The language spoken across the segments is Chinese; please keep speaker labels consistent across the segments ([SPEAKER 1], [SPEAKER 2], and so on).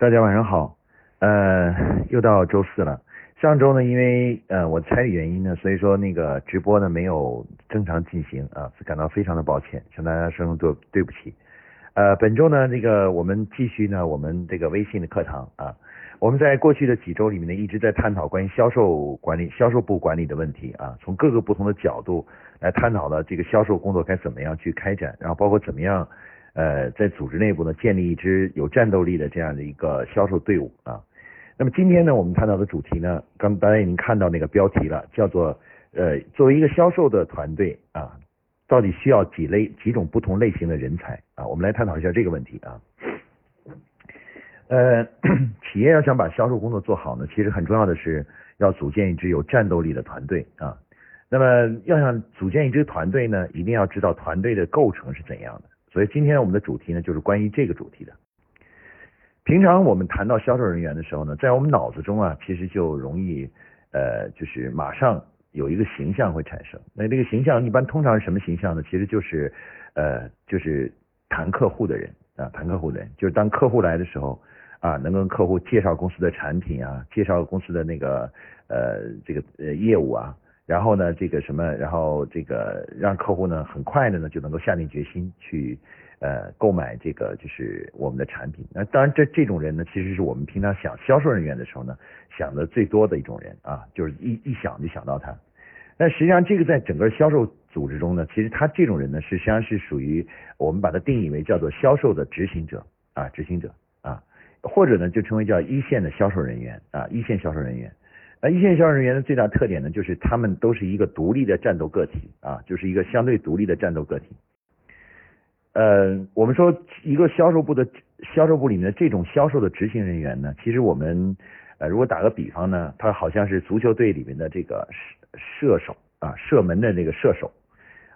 [SPEAKER 1] 大家晚上好，呃，又到周四了。上周呢，因为呃我猜的原因呢，所以说那个直播呢没有正常进行啊，感到非常的抱歉，向大家说声对对不起。呃，本周呢，这个我们继续呢，我们这个微信的课堂啊，我们在过去的几周里面呢，一直在探讨关于销售管理、销售部管理的问题啊，从各个不同的角度来探讨了这个销售工作该怎么样去开展，然后包括怎么样。呃，在组织内部呢，建立一支有战斗力的这样的一个销售队伍啊。那么今天呢，我们探讨的主题呢，刚大家已经看到那个标题了，叫做呃，作为一个销售的团队啊，到底需要几类几种不同类型的人才啊？我们来探讨一下这个问题啊。呃，企业要想把销售工作做好呢，其实很重要的是要组建一支有战斗力的团队啊。那么要想组建一支团队呢，一定要知道团队的构成是怎样的。所以今天我们的主题呢，就是关于这个主题的。平常我们谈到销售人员的时候呢，在我们脑子中啊，其实就容易呃，就是马上有一个形象会产生。那这个形象一般通常是什么形象呢？其实就是呃，就是谈客户的人啊，谈客户的人，就是当客户来的时候啊，能跟客户介绍公司的产品啊，介绍公司的那个呃这个呃业务啊。然后呢，这个什么，然后这个让客户呢很快的呢就能够下定决心去呃购买这个就是我们的产品。那当然这这种人呢，其实是我们平常想销售人员的时候呢想的最多的一种人啊，就是一一想就想到他。但实际上这个在整个销售组织中呢，其实他这种人呢实际上是属于我们把它定义为叫做销售的执行者啊，执行者啊，或者呢就称为叫一线的销售人员啊，一线销售人员。那一线销售人员的最大特点呢，就是他们都是一个独立的战斗个体啊，就是一个相对独立的战斗个体。呃，我们说一个销售部的销售部里面的这种销售的执行人员呢，其实我们呃如果打个比方呢，他好像是足球队里面的这个射射手啊，射门的那个射手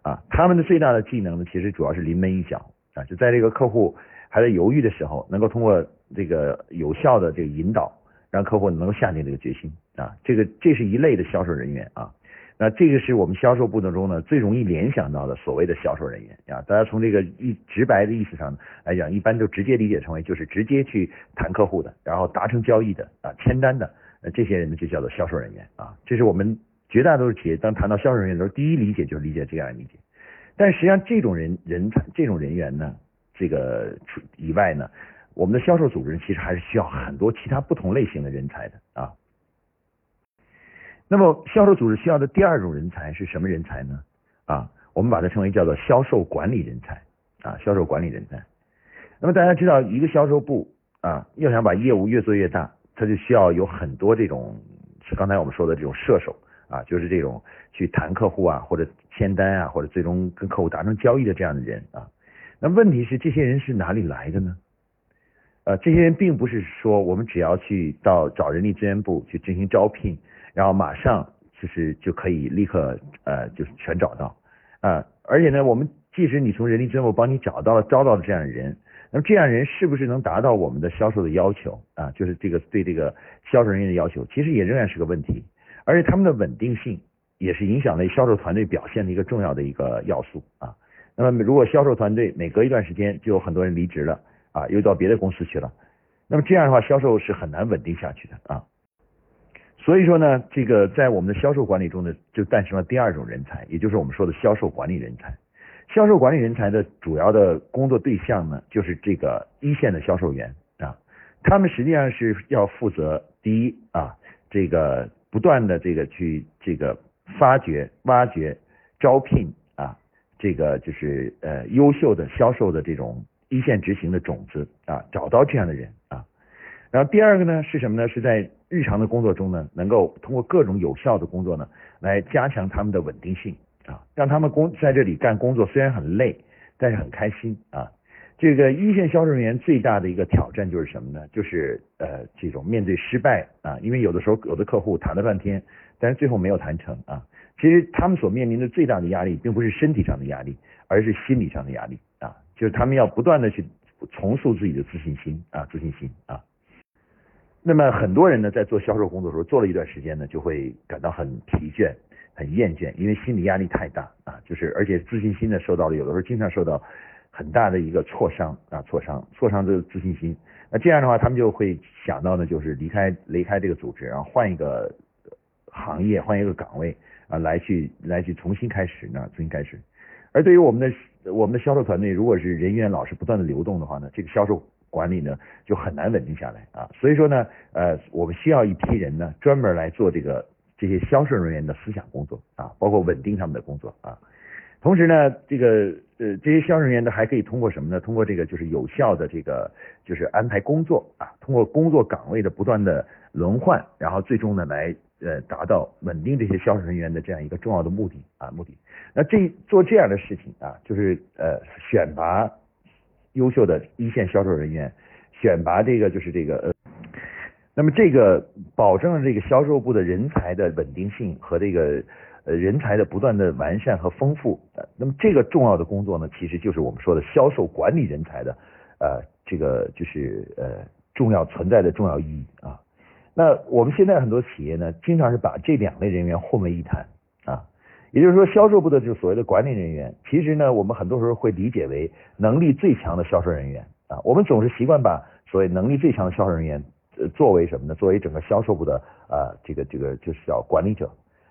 [SPEAKER 1] 啊，他们的最大的技能呢，其实主要是临门一脚啊，就在这个客户还在犹豫的时候，能够通过这个有效的这个引导。让客户能够下定这个决心啊，这个这是一类的销售人员啊，那这个是我们销售步骤中呢最容易联想到的所谓的销售人员啊，大家从这个一直白的意思上来讲，一般都直接理解成为就是直接去谈客户的，然后达成交易的啊，签单的，呃，这些人呢就叫做销售人员啊，这是我们绝大多数企业当谈到销售人员的时候，第一理解就是理解这样理解，但实际上这种人人才这种人员呢，这个除以外呢。我们的销售组织其实还是需要很多其他不同类型的人才的啊。那么销售组织需要的第二种人才是什么人才呢？啊，我们把它称为叫做销售管理人才啊，销售管理人才。那么大家知道，一个销售部啊，要想把业务越做越大，它就需要有很多这种，是刚才我们说的这种射手啊，就是这种去谈客户啊，或者签单啊，或者最终跟客户达成交易的这样的人啊。那问题是，这些人是哪里来的呢？呃，这些人并不是说我们只要去到找人力资源部去进行招聘，然后马上就是就可以立刻呃就是全找到啊，而且呢，我们即使你从人力资源部帮你找到了招到了这样的人，那么这样人是不是能达到我们的销售的要求啊？就是这个对这个销售人员的要求，其实也仍然是个问题，而且他们的稳定性也是影响了销售团队表现的一个重要的一个要素啊。那么如果销售团队每隔一段时间就有很多人离职了。啊，又到别的公司去了，那么这样的话，销售是很难稳定下去的啊。所以说呢，这个在我们的销售管理中呢，就诞生了第二种人才，也就是我们说的销售管理人才。销售管理人才的主要的工作对象呢，就是这个一线的销售员啊，他们实际上是要负责第一啊，这个不断的这个去这个发掘、挖掘、招聘啊，这个就是呃优秀的销售的这种。一线执行的种子啊，找到这样的人啊，然后第二个呢是什么呢？是在日常的工作中呢，能够通过各种有效的工作呢，来加强他们的稳定性啊，让他们工在这里干工作虽然很累，但是很开心啊。这个一线销售人员最大的一个挑战就是什么呢？就是呃这种面对失败啊，因为有的时候有的客户谈了半天，但是最后没有谈成啊。其实他们所面临的最大的压力，并不是身体上的压力，而是心理上的压力。就是他们要不断的去重塑自己的自信心啊，自信心啊。那么很多人呢，在做销售工作的时候，做了一段时间呢，就会感到很疲倦、很厌倦，因为心理压力太大啊。就是而且自信心呢，受到了有的时候经常受到很大的一个挫伤啊，挫伤，挫伤这个自信心。那这样的话，他们就会想到呢，就是离开离开这个组织，然后换一个行业，换一个岗位啊，来去来去重新开始呢，重新开始。而对于我们的我们的销售团队，如果是人员老是不断的流动的话呢，这个销售管理呢就很难稳定下来啊。所以说呢，呃，我们需要一批人呢，专门来做这个这些销售人员的思想工作啊，包括稳定他们的工作啊。同时呢，这个呃这些销售人员呢，还可以通过什么呢？通过这个就是有效的这个就是安排工作啊，通过工作岗位的不断的轮换，然后最终呢来呃达到稳定这些销售人员的这样一个重要的目的啊目的。那这做这样的事情啊，就是呃选拔优秀的一线销售人员，选拔这个就是这个呃，那么这个保证了这个销售部的人才的稳定性和这个。呃，人才的不断的完善和丰富，那么这个重要的工作呢，其实就是我们说的销售管理人才的，呃，这个就是呃重要存在的重要意义啊。那我们现在很多企业呢，经常是把这两类人员混为一谈啊，也就是说，销售部的就所谓的管理人员，其实呢，我们很多时候会理解为能力最强的销售人员啊，我们总是习惯把所谓能力最强的销售人员呃作为什么呢？作为整个销售部的啊这个这个就是叫管理者。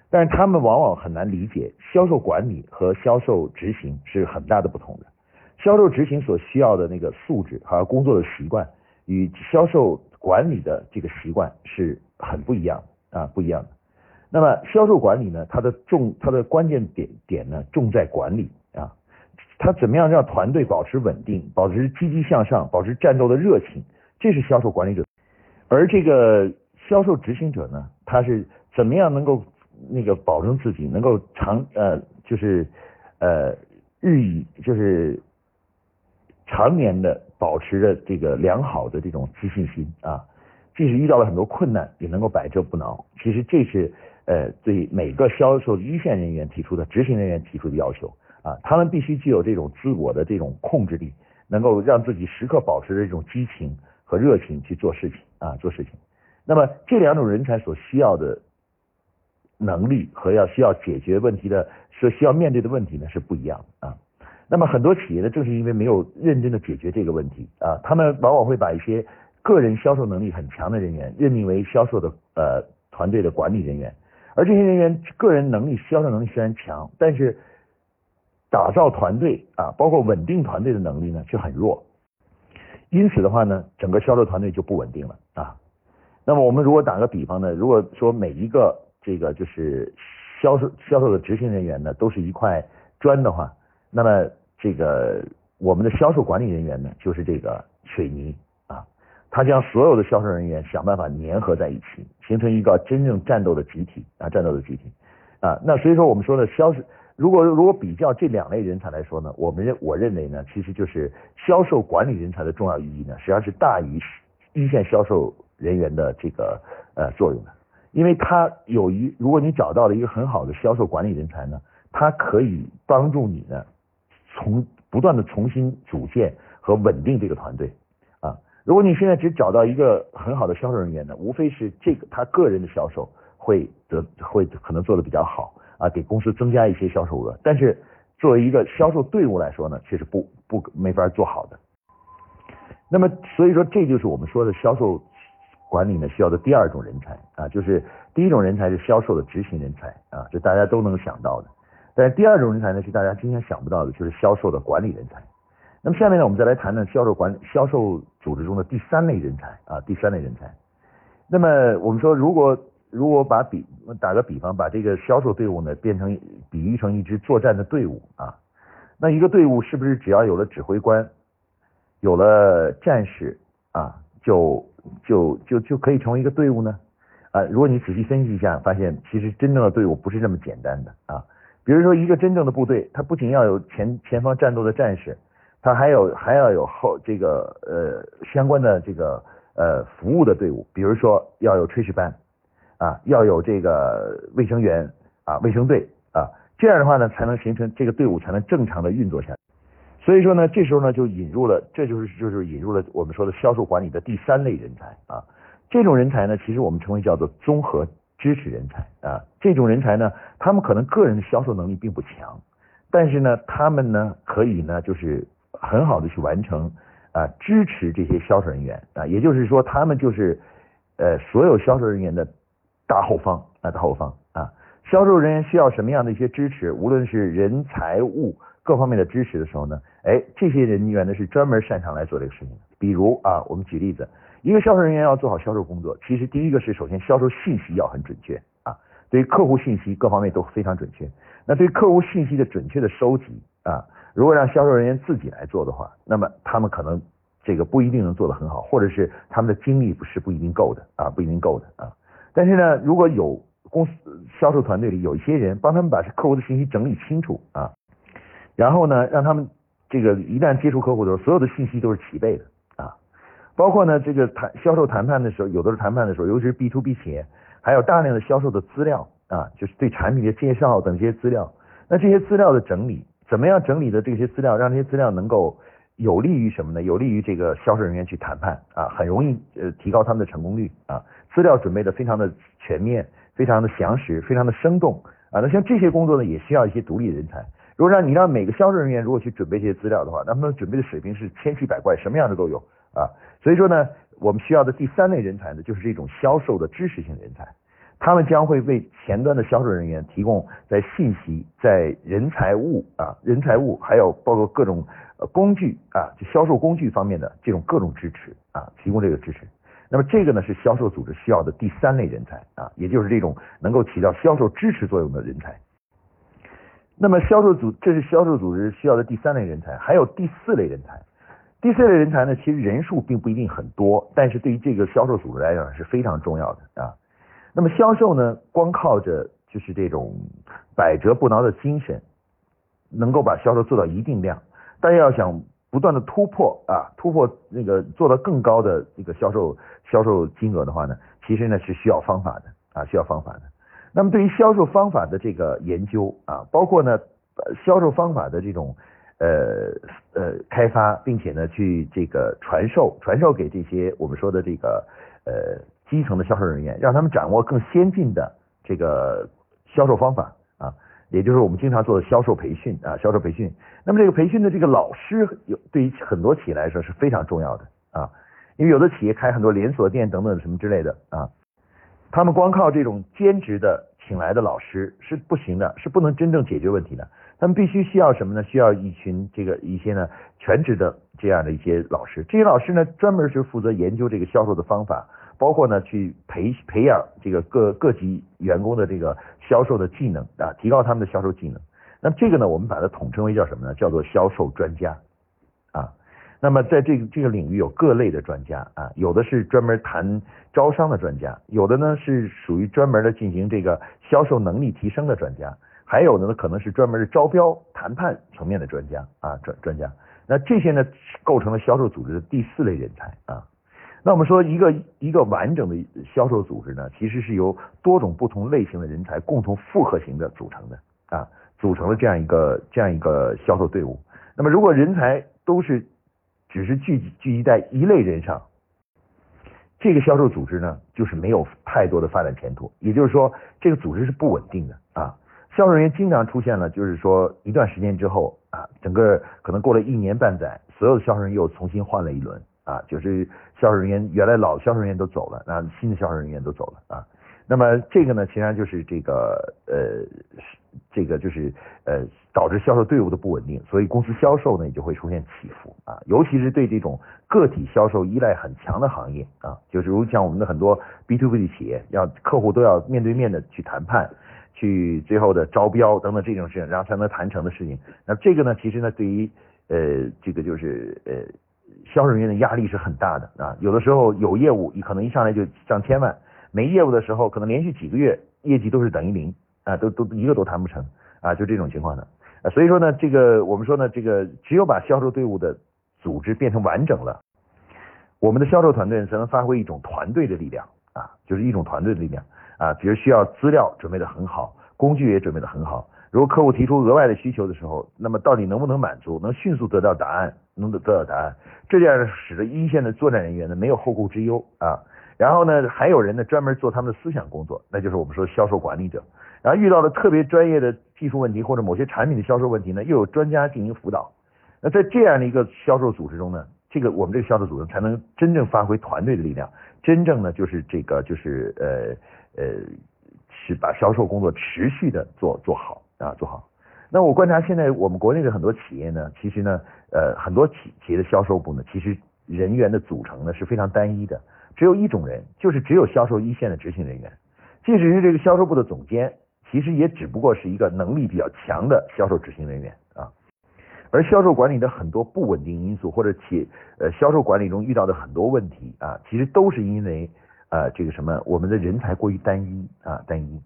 [SPEAKER 1] 但是他们往往很难理解，销售管理和销售执行是很大的不同的。销售执行所需要的那个素质和工作的习惯，与销售管理的这个习惯是很不一样啊，不一样的。那么销售管理呢，它的重，它的关键点点呢，重在管理啊，它怎么样让团队保持稳定，保持积极向上，保持战斗的热情，这是销售管理者。而这个销售执行者呢，他是怎么样能够？那个保证自己能够长呃就是呃日益就是常年的保持着这个良好的这种自信心啊，即使遇到了很多困难，也能够百折不挠。其实这是呃对每个销售一线人员提出的执行人员提出的要求啊，他们必须具有这种自我的这种控制力，能够让自己时刻保持着这种激情和热情去做事情啊做事情。那么这两种人才所需要的。能力和要需要解决问题的，所需要面对的问题呢是不一样的啊。那么很多企业呢，正是因为没有认真的解决这个问题啊，他们往往会把一些个人销售能力很强的人员任命为销售的呃团队的管理人员，而这些人员个人能力、销售能力虽然强，但是打造团队啊，包括稳定团队的能力呢却很弱。因此的话呢，整个销售团队就不稳定了啊。那么我们如果打个比方呢，如果说每一个这个就是销售销售的执行人员呢，都是一块砖的话，那么这个我们的销售管理人员呢，就是这个水泥啊，他将所有的销售人员想办法粘合在一起，形成一个真正战斗的集体啊，战斗的集体啊。那所以说我们说的销售，如果如果比较这两类人才来说呢，我们认我认为呢，其实就是销售管理人才的重要意义呢，实际上是大于一线销售人员的这个呃作用的。因为他有一，如果你找到了一个很好的销售管理人才呢，他可以帮助你呢，从不断的重新组建和稳定这个团队啊。如果你现在只找到一个很好的销售人员呢，无非是这个他个人的销售会得会可能做的比较好啊，给公司增加一些销售额，但是作为一个销售队伍来说呢，却是不不没法做好的。那么所以说，这就是我们说的销售。管理呢需要的第二种人才啊，就是第一种人才是销售的执行人才啊，这大家都能想到的。但是第二种人才呢是大家今天想不到的，就是销售的管理人才。那么下面呢，我们再来谈谈销售管销售组织中的第三类人才啊，第三类人才。那么我们说，如果如果把比打个比方，把这个销售队伍呢变成比喻成一支作战的队伍啊，那一个队伍是不是只要有了指挥官，有了战士啊，就就就就可以成为一个队伍呢？啊，如果你仔细分析一下，发现其实真正的队伍不是这么简单的啊。比如说一个真正的部队，它不仅要有前前方战斗的战士，它还有还要有后这个呃相关的这个呃服务的队伍，比如说要有炊事班啊，要有这个卫生员啊，卫生队啊，这样的话呢，才能形成这个队伍才能正常的运作下去。所以说呢，这时候呢就引入了，这就是就是引入了我们说的销售管理的第三类人才啊。这种人才呢，其实我们称为叫做综合支持人才啊。这种人才呢，他们可能个人的销售能力并不强，但是呢，他们呢可以呢就是很好的去完成啊支持这些销售人员啊，也就是说他们就是呃所有销售人员的大后方啊大后方啊，销售人员需要什么样的一些支持，无论是人财物各方面的支持的时候呢，哎，这些人员呢是专门擅长来做这个事情的。比如啊，我们举例子，一个销售人员要做好销售工作，其实第一个是首先销售信息要很准确啊，对于客户信息各方面都非常准确。那对客户信息的准确的收集啊，如果让销售人员自己来做的话，那么他们可能这个不一定能做得很好，或者是他们的精力不是不一定够的啊，不一定够的啊。但是呢，如果有公司销售团队里有一些人帮他们把客户的信息整理清楚啊，然后呢，让他们这个一旦接触客户的时候，所有的信息都是齐备的，包括呢这个谈销售谈判的时候，有的是谈判的时候，尤其是 B to B 企业，还有大量的销售的资料。啊，就是对产品的介绍等这些资料，那这些资料的整理，怎么样整理的这些资料，让这些资料能够有利于什么呢？有利于这个销售人员去谈判啊，很容易呃提高他们的成功率啊。资料准备的非常的全面，非常的详实，非常的生动啊。那像这些工作呢，也需要一些独立人才。如果让你让每个销售人员如果去准备这些资料的话，那他们准备的水平是千奇百怪，什么样的都有啊。所以说呢，我们需要的第三类人才呢，就是这种销售的知识性人才。他们将会为前端的销售人员提供在信息、在人财物啊、人财物，还有包括各种工具啊，就销售工具方面的这种各种支持啊，提供这个支持。那么这个呢是销售组织需要的第三类人才啊，也就是这种能够起到销售支持作用的人才。那么销售组这是销售组织需要的第三类人才，还有第四类人才。第四类人才呢，其实人数并不一定很多，但是对于这个销售组织来讲是非常重要的啊。那么销售呢，光靠着就是这种百折不挠的精神，能够把销售做到一定量。大家要想不断的突破啊，突破那个做到更高的这个销售销售金额的话呢，其实呢是需要方法的啊，需要方法的。那么对于销售方法的这个研究啊，包括呢销售方法的这种呃呃开发，并且呢去这个传授传授给这些我们说的这个呃。基层的销售人员，让他们掌握更先进的这个销售方法啊，也就是我们经常做的销售培训啊，销售培训。那么这个培训的这个老师，有对于很多企业来说是非常重要的啊，因为有的企业开很多连锁店等等什么之类的啊，他们光靠这种兼职的请来的老师是不行的，是不能真正解决问题的。他们必须需要什么呢？需要一群这个一些呢全职的这样的一些老师，这些老师呢专门是负责研究这个销售的方法。包括呢，去培培养这个各各级员工的这个销售的技能啊，提高他们的销售技能。那么这个呢，我们把它统称为叫什么呢？叫做销售专家啊。那么在这个这个领域有各类的专家啊，有的是专门谈招商的专家，有的呢是属于专门的进行这个销售能力提升的专家，还有的呢可能是专门的招标谈判层面的专家啊专专家。那这些呢构成了销售组织的第四类人才啊。那我们说一个一个完整的销售组织呢，其实是由多种不同类型的人才共同复合型的组成的啊，组成了这样一个这样一个销售队伍。那么如果人才都是只是聚集聚集在一类人上，这个销售组织呢，就是没有太多的发展前途。也就是说，这个组织是不稳定的啊。销售人员经常出现了，就是说一段时间之后啊，整个可能过了一年半载，所有的销售人员又重新换了一轮。啊，就是销售人员原来老销售人员都走了，那新的销售人员都走了啊。那么这个呢，实际上就是这个呃，这个就是呃，导致销售队伍的不稳定，所以公司销售呢也就会出现起伏啊。尤其是对这种个体销售依赖很强的行业啊，就是如像我们的很多 B to B 的企业，要客户都要面对面的去谈判，去最后的招标等等这种事情，然后才能谈成的事情。那这个呢，其实呢，对于呃，这个就是呃。销售人员的压力是很大的啊，有的时候有业务，你可能一上来就上千万；没业务的时候，可能连续几个月业绩都是等于零啊，都都一个都谈不成啊，就这种情况的。所以说呢，这个我们说呢，这个只有把销售队伍的组织变成完整了，我们的销售团队才能发挥一种团队的力量啊，就是一种团队的力量啊。比如需要资料准备的很好，工具也准备的很好。如果客户提出额外的需求的时候，那么到底能不能满足？能迅速得到答案？能得得到答案？这样使得一线的作战人员呢没有后顾之忧啊。然后呢，还有人呢专门做他们的思想工作，那就是我们说销售管理者。然后遇到了特别专业的技术问题或者某些产品的销售问题呢，又有专家进行辅导。那在这样的一个销售组织中呢，这个我们这个销售组织才能真正发挥团队的力量，真正呢就是这个就是呃呃是把销售工作持续的做做好啊做好。那我观察现在我们国内的很多企业呢，其实呢呃很多企企业的销售部呢，其实人员的组成呢是非常单一的，只有一种人，就是只有销售一线的执行人员。即使是这个销售部的总监，其实也只不过是一个能力比较强的销售执行人员啊。而销售管理的很多不稳定因素，或者企呃销售管理中遇到的很多问题啊，其实都是因为呃这个什么，我们的人才过于单一啊单一。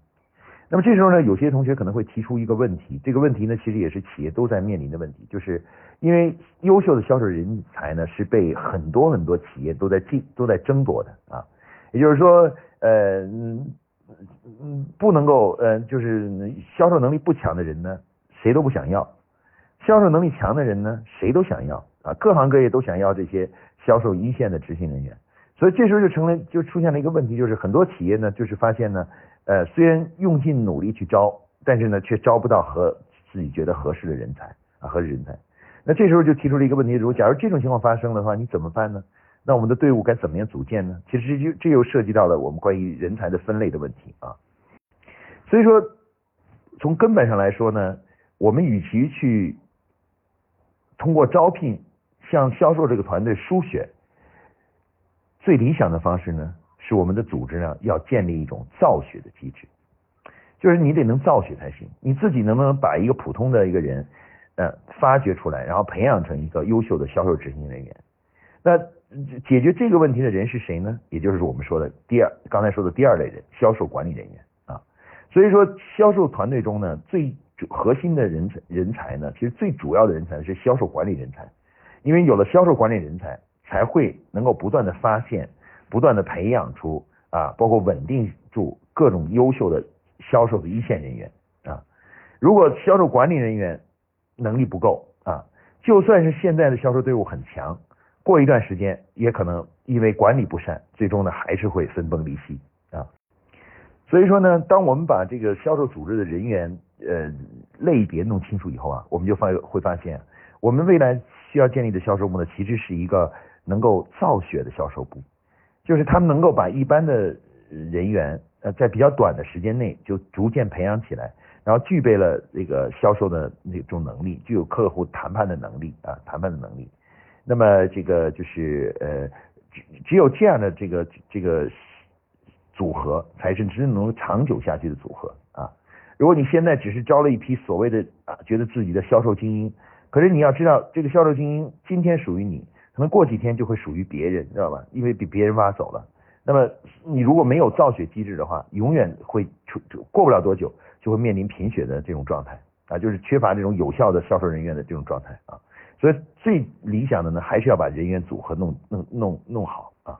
[SPEAKER 1] 那么这时候呢，有些同学可能会提出一个问题，这个问题呢，其实也是企业都在面临的问题，就是因为优秀的销售人才呢，是被很多很多企业都在竞都在争夺的啊。也就是说，呃嗯，不能够呃，就是销售能力不强的人呢，谁都不想要。销售能力强的人呢，谁都想要啊，各行各业都想要这些销售一线的执行人员，所以这时候就成了，就出现了一个问题，就是很多企业呢，就是发现呢，呃，虽然用尽努力去招，但是呢，却招不到和自己觉得合适的人才啊，合适人才。那这时候就提出了一个问题，如果假如这种情况发生的话，你怎么办呢？那我们的队伍该怎么样组建呢？其实这就这又涉及到了我们关于人才的分类的问题啊。所以说，从根本上来说呢，我们与其去通过招聘向销售这个团队输血，最理想的方式呢，是我们的组织呢要建立一种造血的机制，就是你得能造血才行。你自己能不能把一个普通的一个人，呃，发掘出来，然后培养成一个优秀的销售执行人员？那解决这个问题的人是谁呢？也就是我们说的第二，刚才说的第二类人，销售管理人员啊。所以说，销售团队中呢，最核心的人才人才呢，其实最主要的人才是销售管理人才，因为有了销售管理人才，才会能够不断的发现、不断的培养出啊，包括稳定住各种优秀的销售的一线人员啊。如果销售管理人员能力不够啊，就算是现在的销售队伍很强，过一段时间也可能因为管理不善，最终呢还是会分崩离析啊。所以说呢，当我们把这个销售组织的人员呃，类别弄清楚以后啊，我们就发会发现，我们未来需要建立的销售部呢，其实是一个能够造血的销售部，就是他们能够把一般的人员呃，在比较短的时间内就逐渐培养起来，然后具备了这个销售的那种能力，具有客户谈判的能力啊，谈判的能力。那么这个就是呃，只只有这样的这个这个组合，才是真正能长久下去的组合啊。如果你现在只是招了一批所谓的啊，觉得自己的销售精英，可是你要知道，这个销售精英今天属于你，可能过几天就会属于别人，知道吧？因为被别人挖走了。那么你如果没有造血机制的话，永远会出过不了多久就会面临贫血的这种状态啊，就是缺乏这种有效的销售人员的这种状态啊。所以最理想的呢，还是要把人员组合弄弄弄弄好啊。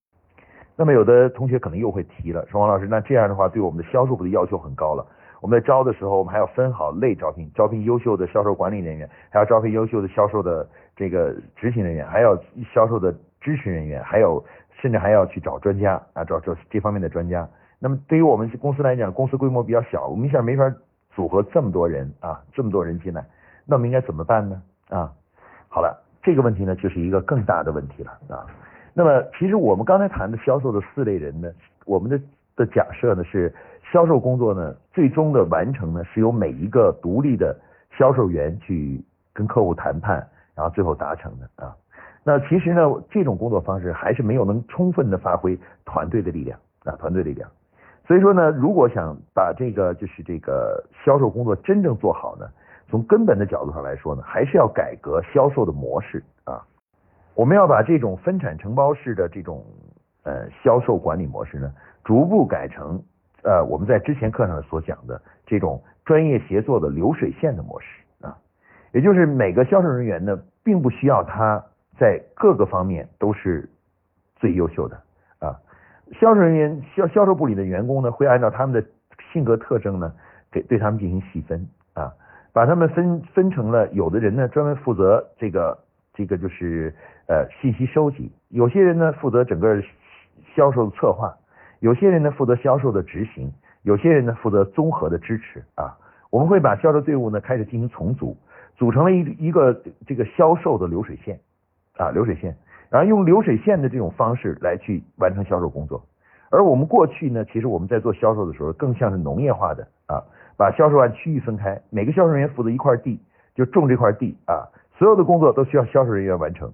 [SPEAKER 1] 那么有的同学可能又会提了，说王老师，那这样的话对我们的销售部的要求很高了。我们在招的时候，我们还要分好类招聘，招聘优秀的销售管理人员，还要招聘优秀的销售的这个执行人员，还要销售的支持人员，还有甚至还要去找专家啊，找找这方面的专家。那么对于我们公司来讲，公司规模比较小，我们一下没法组合这么多人啊，这么多人进来，那我们应该怎么办呢？啊，好了，这个问题呢，就是一个更大的问题了啊。那么其实我们刚才谈的销售的四类人呢，我们的的假设呢是。销售工作呢，最终的完成呢，是由每一个独立的销售员去跟客户谈判，然后最后达成的啊。那其实呢，这种工作方式还是没有能充分的发挥团队的力量啊，团队力量。所以说呢，如果想把这个就是这个销售工作真正做好呢，从根本的角度上来说呢，还是要改革销售的模式啊。我们要把这种分产承包式的这种呃销售管理模式呢，逐步改成。呃，我们在之前课上所讲的这种专业协作的流水线的模式啊，也就是每个销售人员呢，并不需要他在各个方面都是最优秀的啊。销售人员销销售部里的员工呢，会按照他们的性格特征呢，给对他们进行细分啊，把他们分分成了有的人呢专门负责这个这个就是呃信息收集，有些人呢负责整个销售的策划。有些人呢负责销售的执行，有些人呢负责综合的支持啊。我们会把销售队伍呢开始进行重组，组成了一一个这个销售的流水线啊流水线。然后用流水线的这种方式来去完成销售工作。而我们过去呢，其实我们在做销售的时候，更像是农业化的啊，把销售按区域分开，每个销售人员负责一块地，就种这块地啊，所有的工作都需要销售人员完成。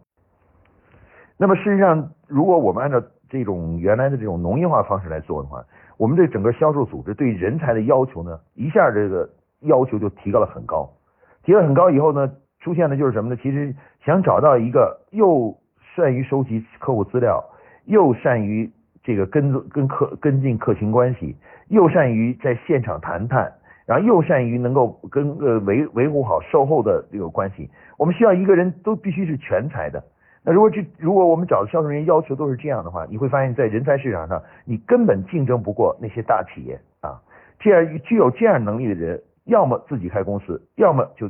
[SPEAKER 1] 那么事实上，如果我们按照这种原来的这种农业化方式来做的话，我们对整个销售组织对人才的要求呢，一下这个要求就提高了很高，提了很高以后呢，出现的就是什么呢？其实想找到一个又善于收集客户资料，又善于这个跟跟客跟进客情关系，又善于在现场谈判，然后又善于能够跟呃维维护好售后的这个关系，我们需要一个人都必须是全才的。那如果这如果我们找的销售人员要求都是这样的话，你会发现在人才市场上，你根本竞争不过那些大企业啊。这样具有这样能力的人，要么自己开公司，要么就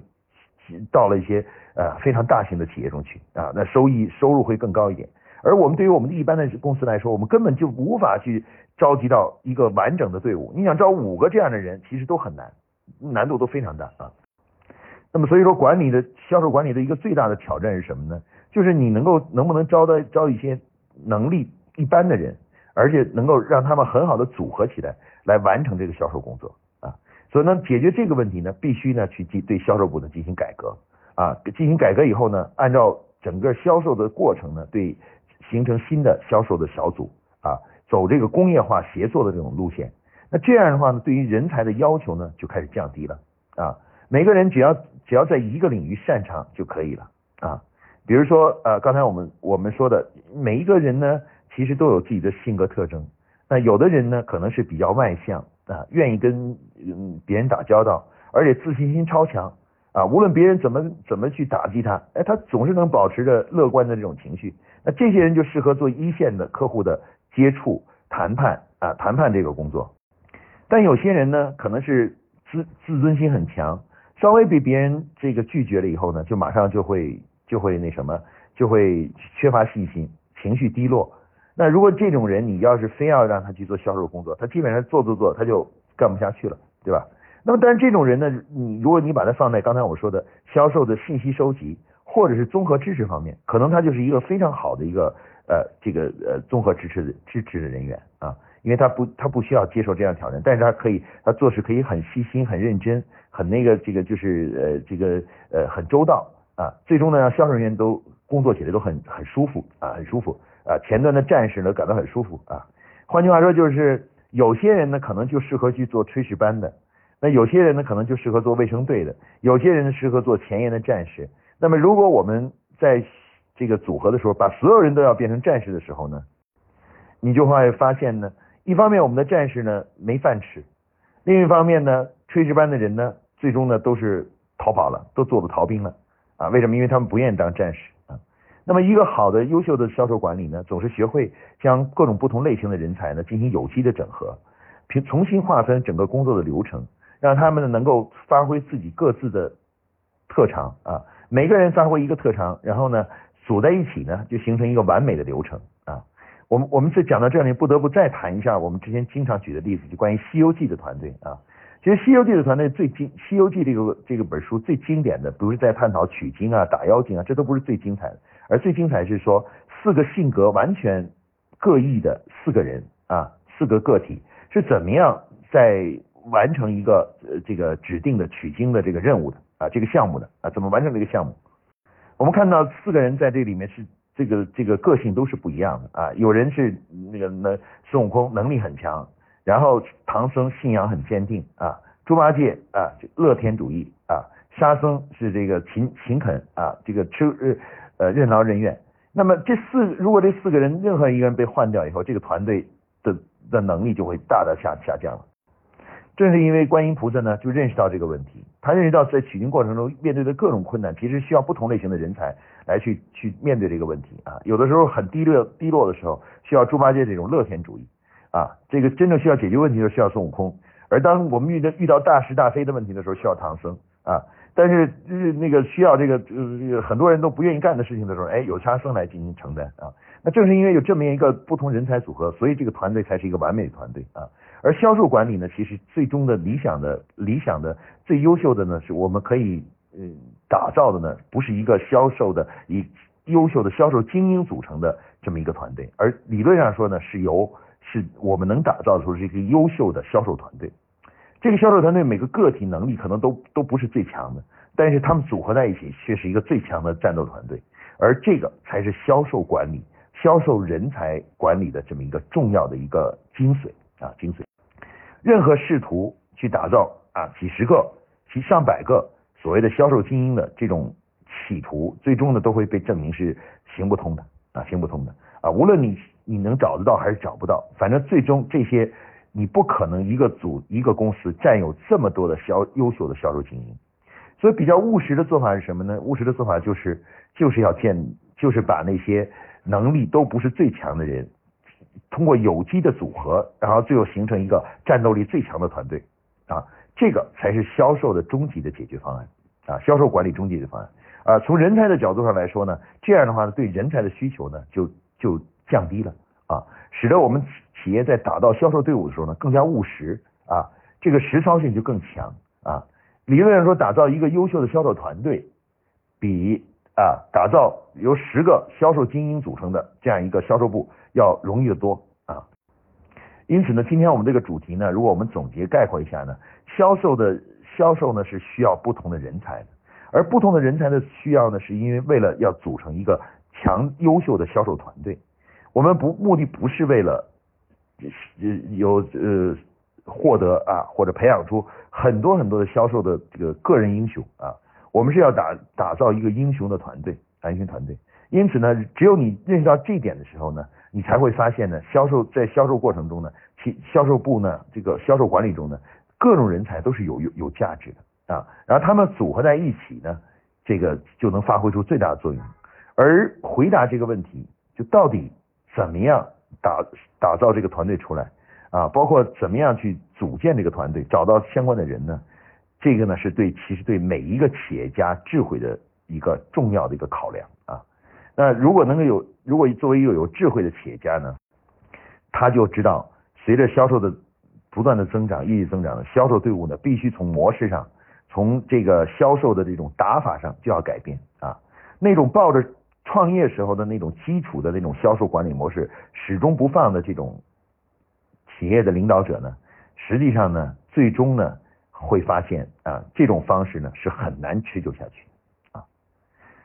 [SPEAKER 1] 到了一些呃非常大型的企业中去啊，那收益收入会更高一点。而我们对于我们的一般的公司来说，我们根本就无法去召集到一个完整的队伍。你想招五个这样的人，其实都很难，难度都非常大啊。那么所以说，管理的销售管理的一个最大的挑战是什么呢？就是你能够能不能招到招一些能力一般的人，而且能够让他们很好的组合起来，来完成这个销售工作啊。所以呢，解决这个问题呢，必须呢去进对销售部呢进行改革啊。进行改革以后呢，按照整个销售的过程呢，对形成新的销售的小组啊，走这个工业化协作的这种路线。那这样的话呢，对于人才的要求呢就开始降低了啊。每个人只要只要在一个领域擅长就可以了啊。比如说，呃，刚才我们我们说的每一个人呢，其实都有自己的性格特征。那有的人呢，可能是比较外向啊，愿意跟嗯别人打交道，而且自信心超强啊。无论别人怎么 怎么去打击他，哎，他总是能保持着乐观的这种情绪。那这些人就适合做一线的客户的接触、谈判啊，谈判这个工作。但有些人呢，可能是自自尊心很强，稍微被别人这个拒绝了以后呢，就马上就会。就会那什么，就会缺乏信心，情绪低落。那如果这种人，你要是非要让他去做销售工作，他基本上做做做，他就干不下去了，对吧？那么，但是这种人呢，你如果你把他放在刚才我说的销售的信息收集或者是综合支持方面，可能他就是一个非常好的一个呃这个呃综合支持的支持的人员啊，因为他不他不需要接受这样挑战，但是他可以他做事可以很细心、很认真、很那个这个就是呃这个呃很周到。啊，最终呢，让销售人员都工作起来都很很舒服啊，很舒服啊。前端的战士呢，感到很舒服啊。换句话说，就是有些人呢，可能就适合去做炊事班的；那有些人呢，可能就适合做卫生队的；有些人呢，适合做前沿的战士。那么，如果我们在这个组合的时候，把所有人都要变成战士的时候呢，你就会发现呢，一方面我们的战士呢没饭吃，另一方面呢，炊事班的人呢，最终呢都是逃跑了，都做了逃兵了。啊，为什么？因为他们不愿意当战士啊。那么，一个好的、优秀的销售管理呢，总是学会将各种不同类型的人才呢进行有机的整合，平重新划分整个工作的流程，让他们呢能够发挥自己各自的特长啊。每个人发挥一个特长，然后呢组在一起呢，就形成一个完美的流程啊。我们我们在讲到这里，不得不再谈一下我们之前经常举的例子，就关于《西游记》的团队啊。其实《西游记》的团队最经，《西游记》这个这个本书最经典的，不是在探讨取经啊、打妖精啊，这都不是最精彩的，而最精彩是说四个性格完全各异的四个人啊，四个个体是怎么样在完成一个呃这个指定的取经的这个任务的啊，这个项目的啊，怎么完成这个项目？我们看到四个人在这里面是这个这个个性都是不一样的啊，有人是那个那孙悟空能力很强。然后唐僧信仰很坚定啊，猪八戒啊乐天主义啊，沙僧是这个勤勤恳啊，这个吃呃任劳任怨。那么这四如果这四个人任何一个人被换掉以后，这个团队的的能力就会大大下下降了。正是因为观音菩萨呢就认识到这个问题，他认识到在取经过程中面对的各种困难，其实需要不同类型的人才来去去面对这个问题啊。有的时候很低落低落的时候，需要猪八戒这种乐天主义。啊，这个真正需要解决问题的时候需要孙悟空，而当我们遇到遇到大是大非的问题的时候需要唐僧啊。但是就是那个需要这个呃很多人都不愿意干的事情的时候，哎，有沙僧来进行承担啊。那正是因为有这么一个不同人才组合，所以这个团队才是一个完美的团队啊。而销售管理呢，其实最终的理想的理想的最优秀的呢，是我们可以嗯打造的呢，不是一个销售的以优秀的销售精英组成的这么一个团队，而理论上说呢，是由是我们能打造出这个优秀的销售团队。这个销售团队每个个体能力可能都都不是最强的，但是他们组合在一起却是一个最强的战斗团队，而这个才是销售管理、销售人才管理的这么一个重要的一个精髓啊精髓。任何试图去打造啊几十个、其上百个所谓的销售精英的这种企图，最终呢都会被证明是行不通的啊行不通的啊，无论你你能找得到还是找不到，反正最终这些。你不可能一个组一个公司占有这么多的销优秀的销售精英，所以比较务实的做法是什么呢？务实的做法就是就是要建，就是把那些能力都不是最强的人，通过有机的组合，然后最后形成一个战斗力最强的团队啊，这个才是销售的终极的解决方案啊，销售管理终极的方案啊。从人才的角度上来说呢，这样的话呢，对人才的需求呢就就降低了啊，使得我们。企业在打造销售队伍的时候呢，更加务实啊，这个实操性就更强啊。理论上说，打造一个优秀的销售团队，比啊打造由十个销售精英组成的这样一个销售部要容易得多啊。因此呢，今天我们这个主题呢，如果我们总结概括一下呢，销售的销售呢是需要不同的人才的，而不同的人才的需要呢，是因为为了要组成一个强优秀的销售团队，我们不目的不是为了。有呃获得啊或者培养出很多很多的销售的这个个人英雄啊，我们是要打打造一个英雄的团队，英雄团队。因此呢，只有你认识到这一点的时候呢，你才会发现呢，销售在销售过程中呢，其销售部呢这个销售管理中呢，各种人才都是有有有价值的啊，然后他们组合在一起呢，这个就能发挥出最大的作用。而回答这个问题，就到底怎么样？打打造这个团队出来啊，包括怎么样去组建这个团队，找到相关的人呢？这个呢是对其实对每一个企业家智慧的一个重要的一个考量啊。那如果能够有，如果作为一个有智慧的企业家呢，他就知道随着销售的不断的增长，业绩增长的销售队伍呢，必须从模式上，从这个销售的这种打法上就要改变啊，那种抱着。创业时候的那种基础的那种销售管理模式始终不放的这种企业的领导者呢，实际上呢，最终呢会发现啊，这种方式呢是很难持久下去啊。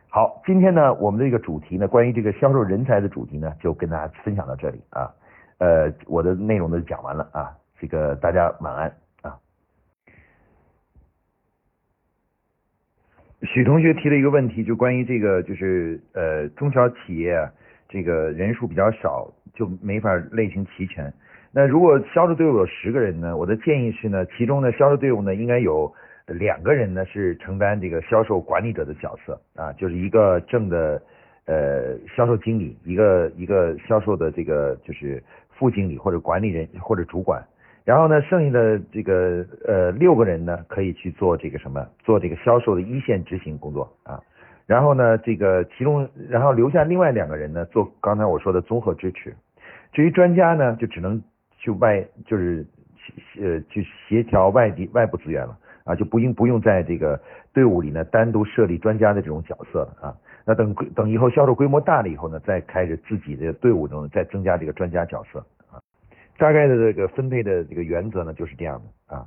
[SPEAKER 1] 好，今天呢我们这个主题呢，关于这个销售人才的主题呢，就跟大家分享到这里啊。呃，我的内容呢讲完了啊，这个大家晚安。许同学提了一个问题，就关于这个，就是呃中小企业，这个人数比较少，就没法类型齐全。那如果销售队伍有十个人呢，我的建议是呢，其中呢销售队伍呢应该有两个人呢是承担这个销售管理者的角色啊，就是一个正的呃销售经理，一个一个销售的这个就是副经理或者管理人或者主管。然后呢，剩下的这个呃六个人呢，可以去做这个什么，做这个销售的一线执行工作啊。然后呢，这个其中，然后留下另外两个人呢，做刚才我说的综合支持。至于专家呢，就只能去外，就是呃去协调外地外部资源了啊，就不用不用在这个队伍里呢单独设立专家的这种角色了啊。那等等以后销售规模大了以后呢，再开始自己的队伍中再增加这个专家角色。大概的这个分配的这个原则呢，就是这样的啊。